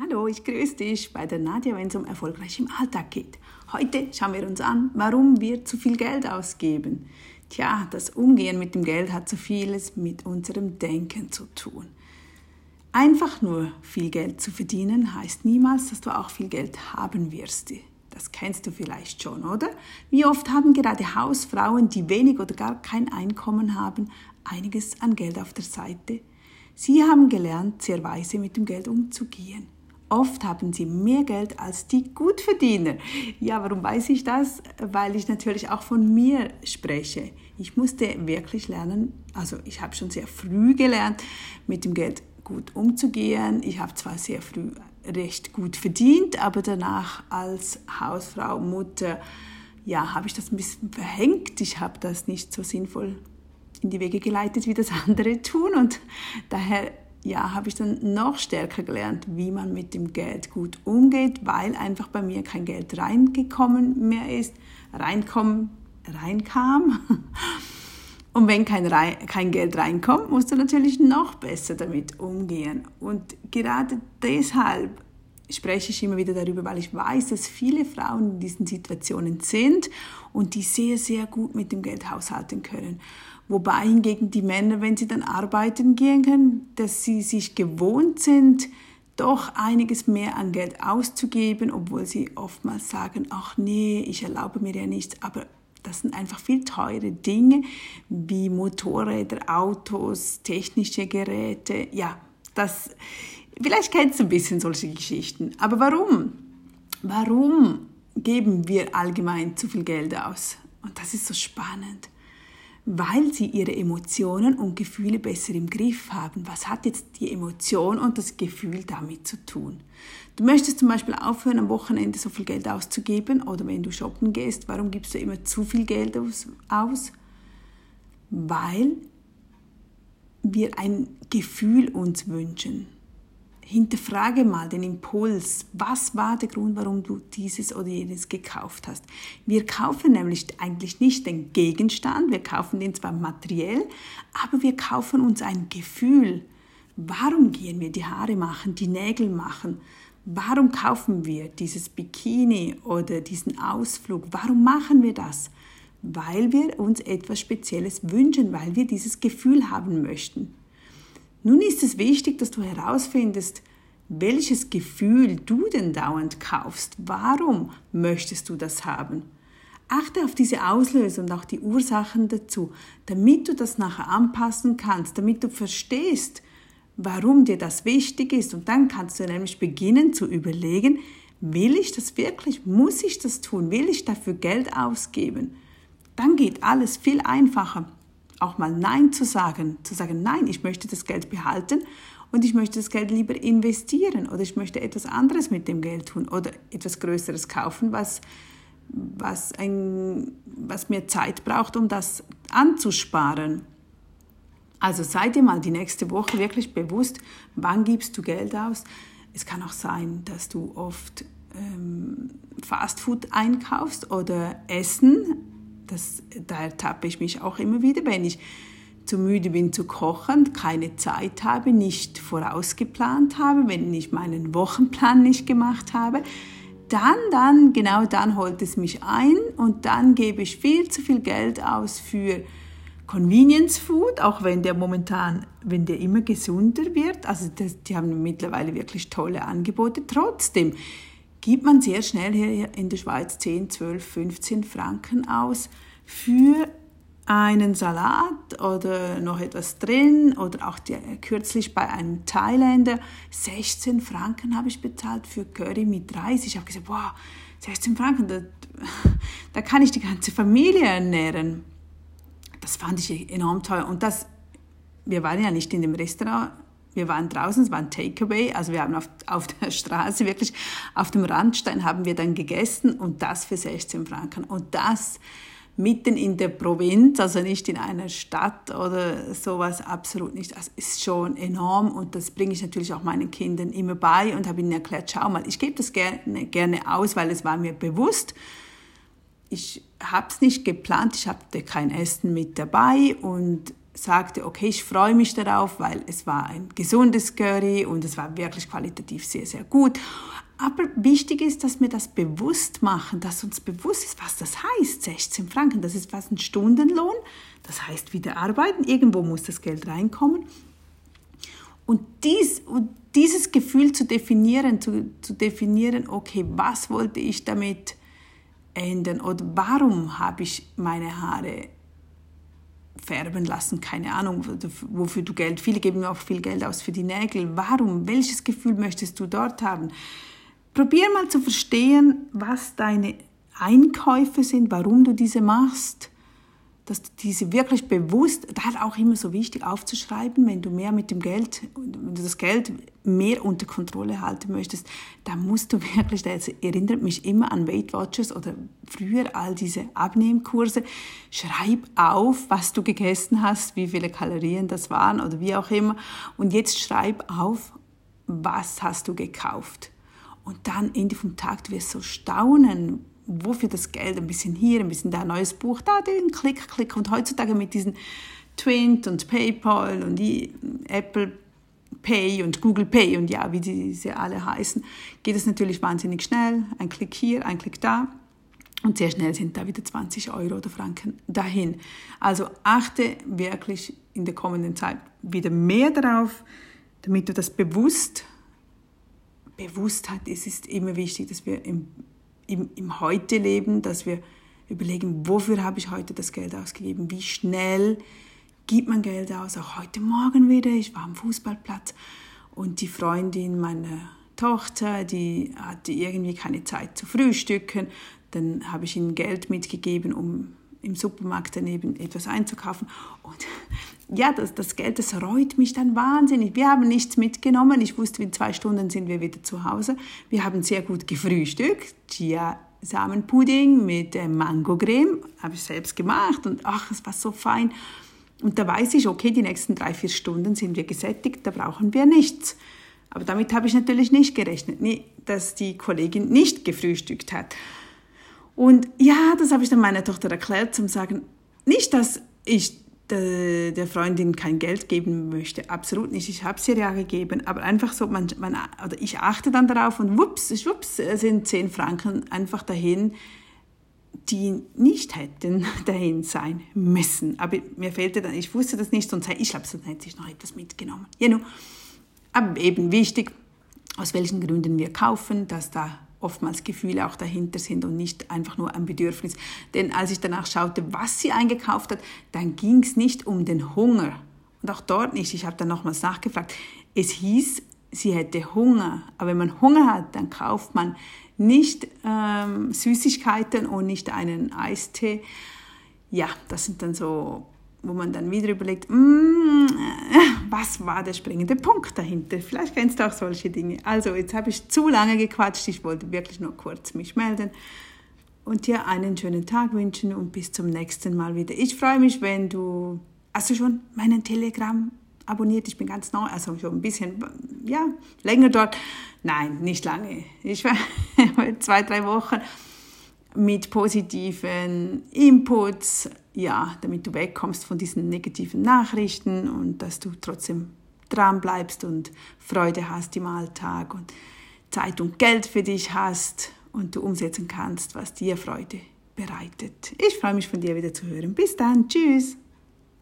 Hallo, ich grüße dich bei der Nadja, wenn es um erfolgreich im Alltag geht. Heute schauen wir uns an, warum wir zu viel Geld ausgeben. Tja, das Umgehen mit dem Geld hat so vieles mit unserem Denken zu tun. Einfach nur viel Geld zu verdienen heißt niemals, dass du auch viel Geld haben wirst. Das kennst du vielleicht schon, oder? Wie oft haben gerade Hausfrauen, die wenig oder gar kein Einkommen haben, einiges an Geld auf der Seite? Sie haben gelernt, sehr weise mit dem Geld umzugehen. Oft haben sie mehr Geld als die Gutverdiener. Ja, warum weiß ich das? Weil ich natürlich auch von mir spreche. Ich musste wirklich lernen, also ich habe schon sehr früh gelernt, mit dem Geld gut umzugehen. Ich habe zwar sehr früh recht gut verdient, aber danach als Hausfrau, Mutter, ja, habe ich das ein bisschen verhängt. Ich habe das nicht so sinnvoll in die Wege geleitet, wie das andere tun. Und daher ja, habe ich dann noch stärker gelernt, wie man mit dem Geld gut umgeht, weil einfach bei mir kein Geld reingekommen mehr ist, reinkommen, reinkam. Und wenn kein, kein Geld reinkommt, musst du natürlich noch besser damit umgehen. Und gerade deshalb spreche ich immer wieder darüber, weil ich weiß, dass viele Frauen in diesen Situationen sind und die sehr, sehr gut mit dem Geld haushalten können. Wobei hingegen die Männer, wenn sie dann arbeiten gehen können, dass sie sich gewohnt sind, doch einiges mehr an Geld auszugeben, obwohl sie oftmals sagen, ach nee, ich erlaube mir ja nichts, aber das sind einfach viel teure Dinge wie Motorräder, Autos, technische Geräte. Ja, das, vielleicht kennst du ein bisschen solche Geschichten. Aber warum? Warum geben wir allgemein zu viel Geld aus? Und das ist so spannend weil sie ihre Emotionen und Gefühle besser im Griff haben. Was hat jetzt die Emotion und das Gefühl damit zu tun? Du möchtest zum Beispiel aufhören, am Wochenende so viel Geld auszugeben oder wenn du shoppen gehst, warum gibst du immer zu viel Geld aus? Weil wir ein Gefühl uns wünschen. Hinterfrage mal den Impuls. Was war der Grund, warum du dieses oder jenes gekauft hast? Wir kaufen nämlich eigentlich nicht den Gegenstand, wir kaufen den zwar materiell, aber wir kaufen uns ein Gefühl. Warum gehen wir die Haare machen, die Nägel machen? Warum kaufen wir dieses Bikini oder diesen Ausflug? Warum machen wir das? Weil wir uns etwas Spezielles wünschen, weil wir dieses Gefühl haben möchten. Nun ist es wichtig, dass du herausfindest, welches Gefühl du denn dauernd kaufst. Warum möchtest du das haben? Achte auf diese Auslöser und auch die Ursachen dazu, damit du das nachher anpassen kannst, damit du verstehst, warum dir das wichtig ist. Und dann kannst du nämlich beginnen zu überlegen, will ich das wirklich? Muss ich das tun? Will ich dafür Geld ausgeben? Dann geht alles viel einfacher auch mal Nein zu sagen, zu sagen, nein, ich möchte das Geld behalten und ich möchte das Geld lieber investieren oder ich möchte etwas anderes mit dem Geld tun oder etwas Größeres kaufen, was, was, ein, was mir Zeit braucht, um das anzusparen. Also sei dir mal die nächste Woche wirklich bewusst, wann gibst du Geld aus. Es kann auch sein, dass du oft ähm, Fastfood einkaufst oder Essen das, da ertappe ich mich auch immer wieder, wenn ich zu müde bin zu kochen, keine Zeit habe, nicht vorausgeplant habe, wenn ich meinen Wochenplan nicht gemacht habe, dann, dann, genau dann holt es mich ein und dann gebe ich viel zu viel Geld aus für Convenience Food, auch wenn der momentan, wenn der immer gesunder wird. Also das, die haben mittlerweile wirklich tolle Angebote. Trotzdem gibt man sehr schnell hier in der Schweiz 10, 12, 15 Franken aus für einen Salat oder noch etwas drin oder auch die, kürzlich bei einem Thailänder 16 Franken habe ich bezahlt für Curry mit Reis. Ich habe gesagt, wow, 16 Franken, da, da kann ich die ganze Familie ernähren. Das fand ich enorm teuer und das, wir waren ja nicht in dem Restaurant, wir waren draußen, es war ein Takeaway, also wir haben auf, auf der Straße wirklich auf dem Randstein haben wir dann gegessen und das für 16 Franken und das mitten in der Provinz, also nicht in einer Stadt oder sowas, absolut nicht. Das ist schon enorm und das bringe ich natürlich auch meinen Kindern immer bei und habe ihnen erklärt, schau mal, ich gebe das gerne, gerne aus, weil es war mir bewusst. Ich habe es nicht geplant, ich hatte kein Essen mit dabei und sagte, okay, ich freue mich darauf, weil es war ein gesundes Curry und es war wirklich qualitativ sehr, sehr gut. Aber wichtig ist, dass wir das bewusst machen, dass uns bewusst ist, was das heißt. 16 Franken, das ist was ein Stundenlohn. Das heißt wieder arbeiten. Irgendwo muss das Geld reinkommen. Und, dies, und dieses Gefühl zu definieren, zu, zu definieren, okay, was wollte ich damit ändern oder warum habe ich meine Haare färben lassen, keine Ahnung, wofür du Geld, viele geben auch viel Geld aus für die Nägel. Warum? Welches Gefühl möchtest du dort haben? Probier mal zu verstehen, was deine Einkäufe sind, warum du diese machst dass du diese wirklich bewusst, da ist auch immer so wichtig aufzuschreiben, wenn du mehr mit dem Geld, wenn du das Geld mehr unter Kontrolle halten möchtest, dann musst du wirklich, das erinnert mich immer an Weight Watchers oder früher all diese Abnehmkurse, schreib auf, was du gegessen hast, wie viele Kalorien das waren oder wie auch immer und jetzt schreib auf, was hast du gekauft. Und dann Ende vom Tag, du wirst so staunen, wofür das Geld, ein bisschen hier, ein bisschen da, neues Buch, da, den Klick, Klick. Und heutzutage mit diesen Twint und PayPal und die Apple Pay und Google Pay und ja, wie diese alle heißen, geht es natürlich wahnsinnig schnell. Ein Klick hier, ein Klick da. Und sehr schnell sind da wieder 20 Euro oder Franken dahin. Also achte wirklich in der kommenden Zeit wieder mehr darauf, damit du das bewusst, bewusst hat. Es ist immer wichtig, dass wir im im, im Heute leben, dass wir überlegen, wofür habe ich heute das Geld ausgegeben, wie schnell gibt man Geld aus, auch heute Morgen wieder, ich war am Fußballplatz und die Freundin meiner Tochter, die hatte irgendwie keine Zeit zu frühstücken, dann habe ich ihnen Geld mitgegeben, um im Supermarkt daneben etwas einzukaufen. Und ja, das, das Geld, das reut mich dann wahnsinnig. Wir haben nichts mitgenommen. Ich wusste, in zwei Stunden sind wir wieder zu Hause. Wir haben sehr gut gefrühstückt. Chia Samenpudding mit äh, Mango-Creme, habe ich selbst gemacht und ach, es war so fein. Und da weiß ich, okay, die nächsten drei, vier Stunden sind wir gesättigt, da brauchen wir nichts. Aber damit habe ich natürlich nicht gerechnet, dass die Kollegin nicht gefrühstückt hat. Und ja, das habe ich dann meiner Tochter erklärt, zum sagen, nicht, dass ich der Freundin kein Geld geben möchte, absolut nicht. Ich habe es ihr ja gegeben, aber einfach so, man, man, oder ich achte dann darauf und wups, schwupps, sind zehn Franken einfach dahin, die nicht hätten dahin sein müssen. Aber mir fehlte dann, ich wusste das nicht, sonst, ich glaube, sonst hätte ich noch etwas mitgenommen. Genau. Aber eben wichtig, aus welchen Gründen wir kaufen, dass da oftmals Gefühle auch dahinter sind und nicht einfach nur ein Bedürfnis. Denn als ich danach schaute, was sie eingekauft hat, dann ging es nicht um den Hunger. Und auch dort nicht. Ich habe dann nochmals nachgefragt. Es hieß, sie hätte Hunger. Aber wenn man Hunger hat, dann kauft man nicht ähm, Süßigkeiten und nicht einen Eistee. Ja, das sind dann so wo man dann wieder überlegt, mm, was war der springende Punkt dahinter? Vielleicht kennst du auch solche Dinge. Also, jetzt habe ich zu lange gequatscht, ich wollte wirklich nur kurz mich melden und dir einen schönen Tag wünschen und bis zum nächsten Mal wieder. Ich freue mich, wenn du, hast du schon meinen Telegram abonniert? Ich bin ganz neu, also schon ein bisschen, ja, länger dort. Nein, nicht lange. Ich war zwei, drei Wochen mit positiven Inputs, ja, damit du wegkommst von diesen negativen Nachrichten und dass du trotzdem dran bleibst und Freude hast im Alltag und Zeit und Geld für dich hast und du umsetzen kannst, was dir Freude bereitet. Ich freue mich von dir wieder zu hören. Bis dann, tschüss.